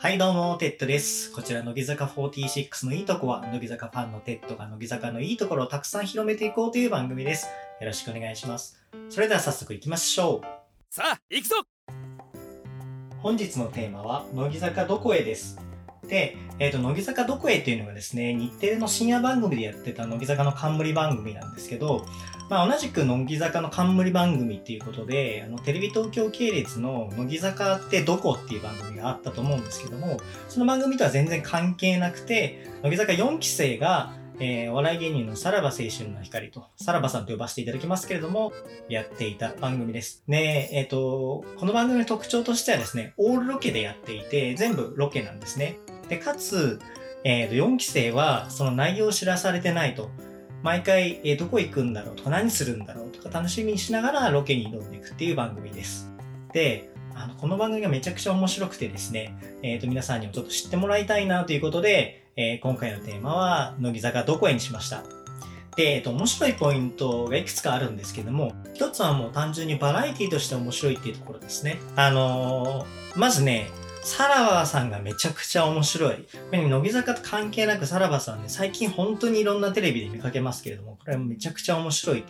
はいどうも、テッドです。こちら、乃木坂46のいいとこは、乃木坂ファンのテッドが乃木坂のいいところをたくさん広めていこうという番組です。よろしくお願いします。それでは早速行きましょう。さあ行くぞ本日のテーマは、乃木坂どこへです。で、えっ、と、乃木坂どこへっていうのがですね、日テレの深夜番組でやってた乃木坂の冠番組なんですけど、まあ、同じく乃木坂の冠番組っていうことで、あの、テレビ東京系列の乃木坂ってどこっていう番組があったと思うんですけども、その番組とは全然関係なくて、乃木坂4期生が、えーお笑い芸人のさらば青春の光と、さらばさんと呼ばせていただきますけれども、やっていた番組です。で、えっ、と、この番組の特徴としてはですね、オールロケでやっていて、全部ロケなんですね。で、かつ、えーと、4期生はその内容を知らされてないと。毎回、えーどこ行くんだろうとか何するんだろうとか楽しみにしながらロケに挑んでいくっていう番組です。で、あの、この番組がめちゃくちゃ面白くてですね、えっ、と、皆さんにもちょっと知ってもらいたいなということで、えー今回のテーマは、乃木坂どこへにしました。で、えっ、と、面白いポイントがいくつかあるんですけども、一つはもう単純にバラエティとして面白いっていうところですね。あのーまずね、さらばさんがめちゃくちゃ面白い。これ乃木坂と関係なくさらばさんね、最近本当にいろんなテレビで見かけますけれども、これめちゃくちゃ面白い。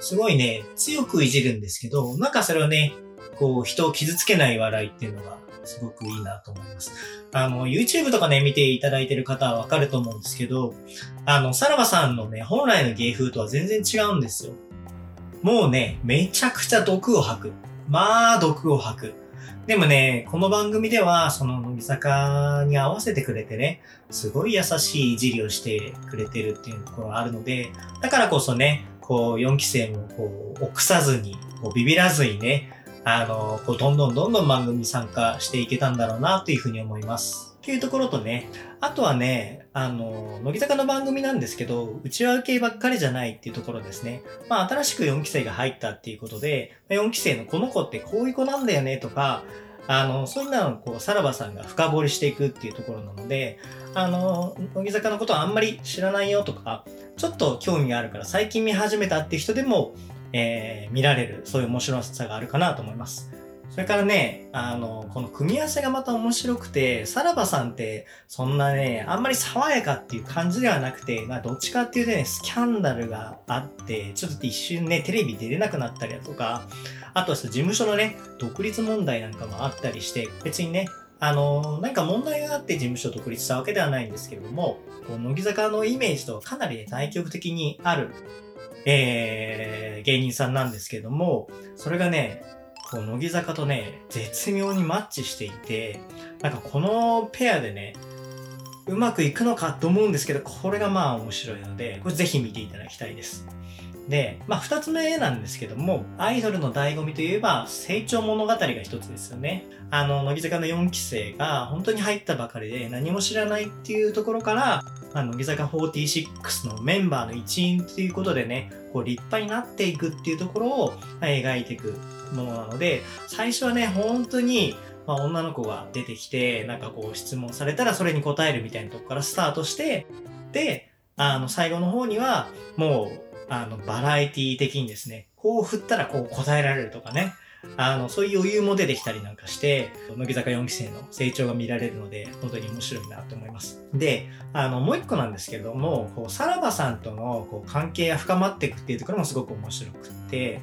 すごいね、強くいじるんですけど、なんかそれをね、こう、人を傷つけない笑いっていうのが、すごくいいなと思います。あの、YouTube とかね、見ていただいてる方はわかると思うんですけど、あの、さらばさんのね、本来の芸風とは全然違うんですよ。もうね、めちゃくちゃ毒を吐く。まあ、毒を吐く。でもね、この番組では、その乃木坂に合わせてくれてね、すごい優しいいじりをしてくれてるっていうところがあるので、だからこそね、こう、4期生もこう、臆さずに、こうビビらずにね、あの、こう、どんどんどんどん番組に参加していけたんだろうな、というふうに思います。っていうところとね、あとはね、あの、乃木坂の番組なんですけど、内輪系ばっかりじゃないっていうところですね。まあ、新しく4期生が入ったっていうことで、4期生のこの子ってこういう子なんだよねとか、あの、そういうのをこう、さらばさんが深掘りしていくっていうところなので、あの、乃木坂のことはあんまり知らないよとか、ちょっと興味があるから最近見始めたっていう人でも、えー見られる、そういう面白さがあるかなと思います。それからね、あの、この組み合わせがまた面白くて、さらばさんって、そんなね、あんまり爽やかっていう感じではなくて、まあ、どっちかっていうとね、スキャンダルがあって、ちょっと一瞬ね、テレビ出れなくなったりだとか、あとは事務所のね、独立問題なんかもあったりして、別にね、あのなんか問題があって事務所独立したわけではないんですけれども、こう乃木坂のイメージとかなりね対極的にある、えー、芸人さんなんですけれども、それがね、こう乃木坂とね、絶妙にマッチしていて、なんかこのペアでね、うまくいくのかと思うんですけど、これがまあ面白いので、これぜひ見ていただきたいです。で、まあ二つ目なんですけども、アイドルの醍醐味といえば、成長物語が一つですよね。あの、乃木坂の4期生が本当に入ったばかりで何も知らないっていうところから、まあ、乃木坂46のメンバーの一員ということでね、こう立派になっていくっていうところを描いていくものなので、最初はね、本当に、まあ、女の子が出てきて、なんかこう質問されたらそれに答えるみたいなとこからスタートして、で、あの、最後の方には、もう、あの、バラエティ的にですね、こう振ったらこう答えられるとかね、あの、そういう余裕も出てきたりなんかして、乃木坂4期生の成長が見られるので、本当に面白いなと思います。で、あの、もう一個なんですけれども、こう、さらばさんとのこう関係が深まっていくっていうところもすごく面白くって、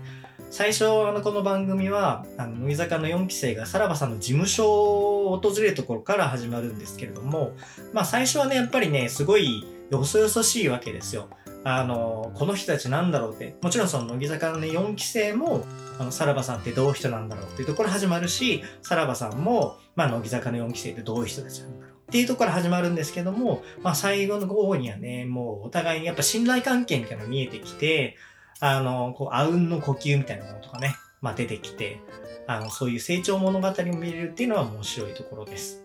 最初、あの、この番組は、あの、乃木坂の4期生がさらばさんの事務所を訪れるところから始まるんですけれども、まあ最初はね、やっぱりね、すごいよそよそしいわけですよ。あの、この人たちなんだろうって。もちろんその乃木坂のね、4期生も、あの、さらばさんってどういう人なんだろうっていうところ始まるし、さらばさんも、まあ、乃木坂の4期生ってどういう人たちなんだろうっていうところから始まるんですけども、まあ、最後の方にはね、もうお互いにやっぱ信頼関係みたいなのが見えてきて、あの、こう、あうんの呼吸みたいなものとかね、まあ、出てきて、あの、そういう成長物語を見れるっていうのは面白いところです。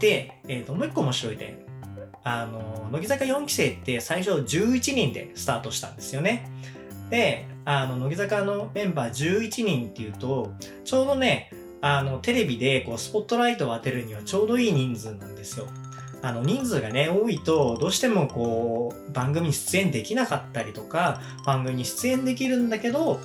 で、えっ、と、もう一個面白い点。あの、乃木坂4期生って最初11人でスタートしたんですよね。で、あの、乃木坂のメンバー11人っていうと、ちょうどね、あの、テレビでこう、スポットライトを当てるにはちょうどいい人数なんですよ。あの、人数がね、多いと、どうしてもこう、番組に出演できなかったりとか、番組に出演できるんだけど、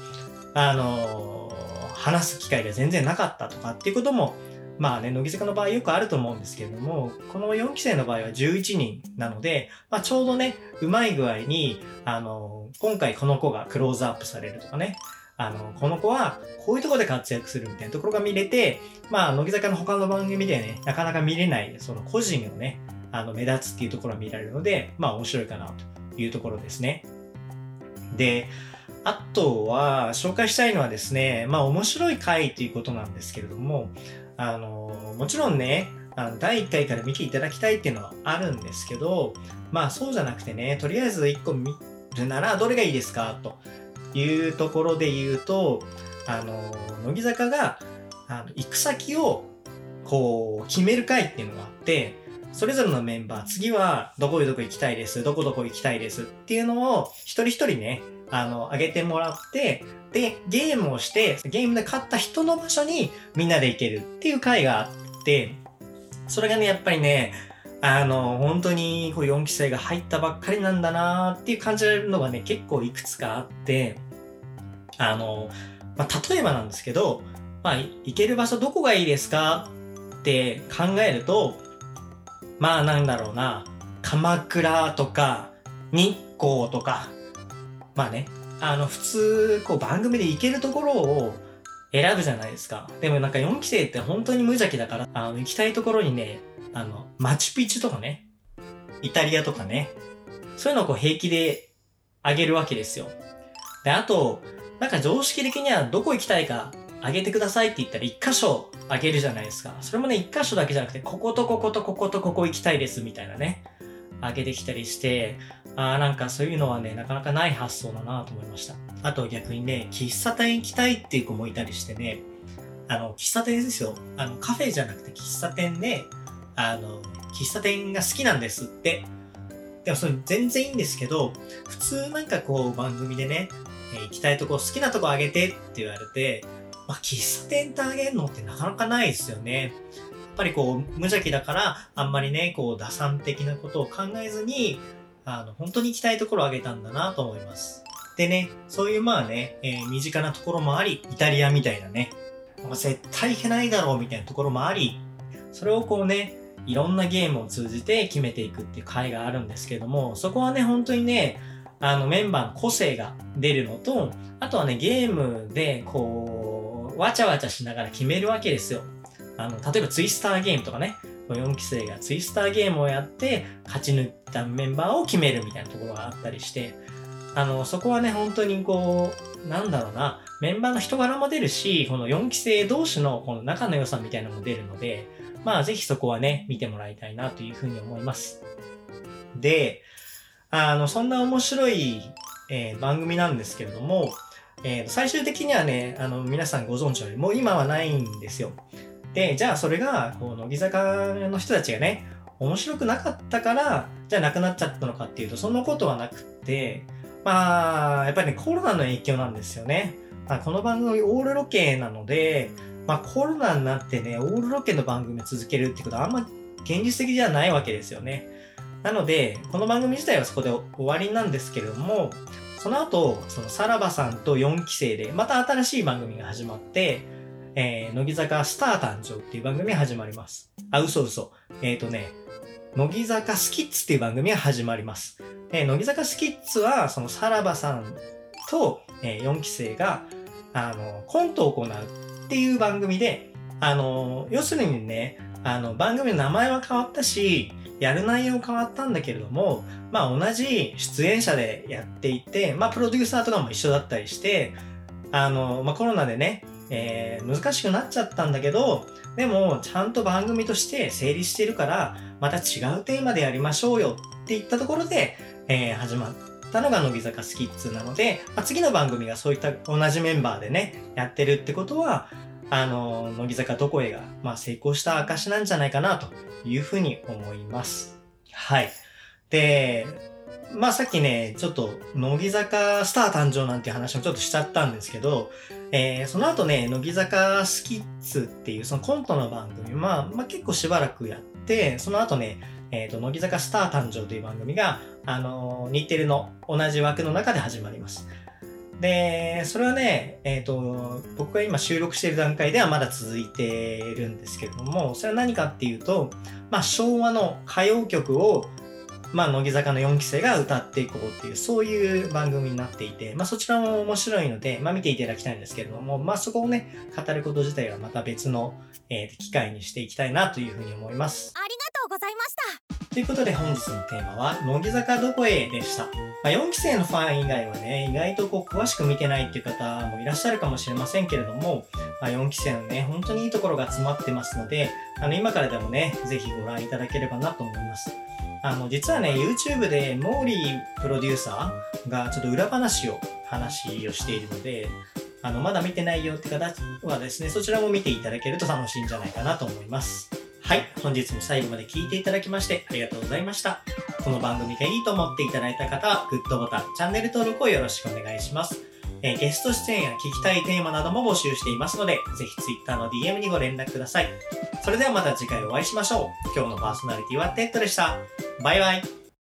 あの、話す機会が全然なかったとかっていうこともまあね、乃木坂の場合よくあると思うんですけれども、この4期生の場合は11人なので、まあちょうどね、うまい具合に、あの、今回この子がクローズアップされるとかね、あの、この子はこういうとこで活躍するみたいなところが見れて、まあ、乃木坂の他の番組でね、なかなか見れない、その個人をね、あの、目立つっていうところが見られるので、まあ面白いかなというところですね。で、あとは、紹介したいのはですね、まあ面白い回ということなんですけれども、あの、もちろんね、あの第1回から見ていただきたいっていうのはあるんですけど、まあそうじゃなくてね、とりあえず1個見るならどれがいいですかというところで言うと、あの、乃木坂が、あの、行く先を、こう、決める回っていうのがあって、それぞれのメンバー、次はどこどこ行きたいです、どこどこ行きたいですっていうのを一人一人ね、あの、あげてもらって、で、ゲームをして、ゲームで勝った人の場所にみんなで行けるっていう回があって、それがね、やっぱりね、あの、本当にこう4期生が入ったばっかりなんだなーっていう感じられるのがね、結構いくつかあって、あの、まあ、例えばなんですけど、まあ、行ける場所どこがいいですかって考えると、まあなんだろうな、鎌倉とか、日光とか、まあね、あの、普通、こう番組で行けるところを選ぶじゃないですか。でもなんか4期生って本当に無邪気だから、あの、行きたいところにね、あの、マチュピチュとかね、イタリアとかね、そういうのをこう平気であげるわけですよ。で、あと、なんか常識的にはどこ行きたいかあげてくださいって言ったら一箇所あげるじゃないですか。それもね、一箇所だけじゃなくて、こことこことこことここ行きたいですみたいなね、あげてきたりして、ああ、なんかそういうのはね、なかなかない発想だなと思いました。あと逆にね、喫茶店行きたいっていう子もいたりしてね、あの、喫茶店ですよ。あの、カフェじゃなくて喫茶店で、あの、喫茶店が好きなんですって。でもそれ全然いいんですけど、普通なんかこう番組でね、え、行きたいとこ好きなとこあげてって言われて、まあ、喫茶店ってあげるのってなかなかないですよね。やっぱりこう、無邪気だから、あんまりね、こう、打算的なことを考えずに、あの、本当に行きたいところをあげたんだなと思います。でね、そういうまあね、えー、身近なところもあり、イタリアみたいなね、まあ、絶対行けないだろうみたいなところもあり、それをこうね、いろんなゲームを通じて決めていくっていう回があるんですけども、そこはね、本当にね、あのメンバーの個性が出るのと、あとはね、ゲームでこう、わちゃわちゃしながら決めるわけですよ。あの、例えばツイスターゲームとかね、4期生がツイスターゲームをやって勝ち抜いたメンバーを決めるみたいなところがあったりして、あの、そこはね、本当にこう、なんだろうな、メンバーの人柄も出るし、この4期生同士のこの仲の良さみたいなのも出るので、まあぜひそこはね、見てもらいたいなというふうに思います。で、あの、そんな面白い、えー、番組なんですけれども、えー、最終的にはね、あの、皆さんご存知のように、もう今はないんですよ。で、じゃあそれが、こう、乃木坂の人たちがね、面白くなかったから、じゃあなくなっちゃったのかっていうと、そんなことはなくって、まあ、やっぱりね、コロナの影響なんですよね。まあ、この番組オールロケなので、まあコロナになってね、オールロケの番組を続けるってことはあんま現実的じゃないわけですよね。なので、この番組自体はそこで終わりなんですけれども、その後、そのさらばさんと4期生で、また新しい番組が始まって、えー、乃木坂スター誕生っていう番組が始まります。あ、嘘嘘。えっ、ー、とね、乃木坂スキッツっていう番組が始まります。えー、乃木坂スキッツは、そのさらばさんと、えー、4期生が、あの、コントを行うっていう番組で、あの、要するにね、あの、番組の名前は変わったし、やる内容変わったんだけれども、まあ同じ出演者でやっていて、まあプロデューサーとかも一緒だったりして、あの、まあコロナでね、えー、難しくなっちゃったんだけど、でもちゃんと番組として成立してるから、また違うテーマでやりましょうよって言ったところで、えー、始まったのが乃木坂スキッズなので、まあ、次の番組がそういった同じメンバーでね、やってるってことは、あの、乃木坂どこへが、まあ、成功した証なんじゃないかなというふうに思います。はい。で、まあさっきね、ちょっと、乃木坂スター誕生なんていう話もちょっとしちゃったんですけど、えー、その後ね、乃木坂スキッズっていうそのコントの番組、まあ、まあ結構しばらくやって、その後ね、えっ、ー、と、乃木坂スター誕生という番組が、あのー、日テレの同じ枠の中で始まります。で、それはね、えっ、と、僕が今収録している段階ではまだ続いているんですけれども、それは何かっていうと、まあ、昭和の歌謡曲を、まあ、乃木坂の4期生が歌っていこうっていう、そういう番組になっていて、まあ、そちらも面白いので、まあ、見ていただきたいんですけれども、まあ、そこをね、語ること自体はまた別の、えー機会にしていきたいなというふうに思います。ありがとうございましたということで本日のテーマは、乃木坂どこへでした。まあ、4期生のファン以外はね、意外とこう詳しく見てないっていう方もいらっしゃるかもしれませんけれども、まあ、4期生のね、本当にいいところが詰まってますので、あの、今からでもね、ぜひご覧いただければなと思います。あの、実はね、YouTube でモーリープロデューサーがちょっと裏話を、話をしているので、あの、まだ見てないよって方はですね、そちらも見ていただけると楽しいんじゃないかなと思います。はい、本日も最後まで聴いていただきましてありがとうございました。この番組がいいと思っていただいた方は、グッドボタン、チャンネル登録をよろしくお願いします。えーゲスト出演や聞きたいテーマなども募集していますので、ぜひ Twitter の DM にご連絡ください。それではまた次回お会いしましょう。今日のパーソナリティはテッドでした。バイバイ。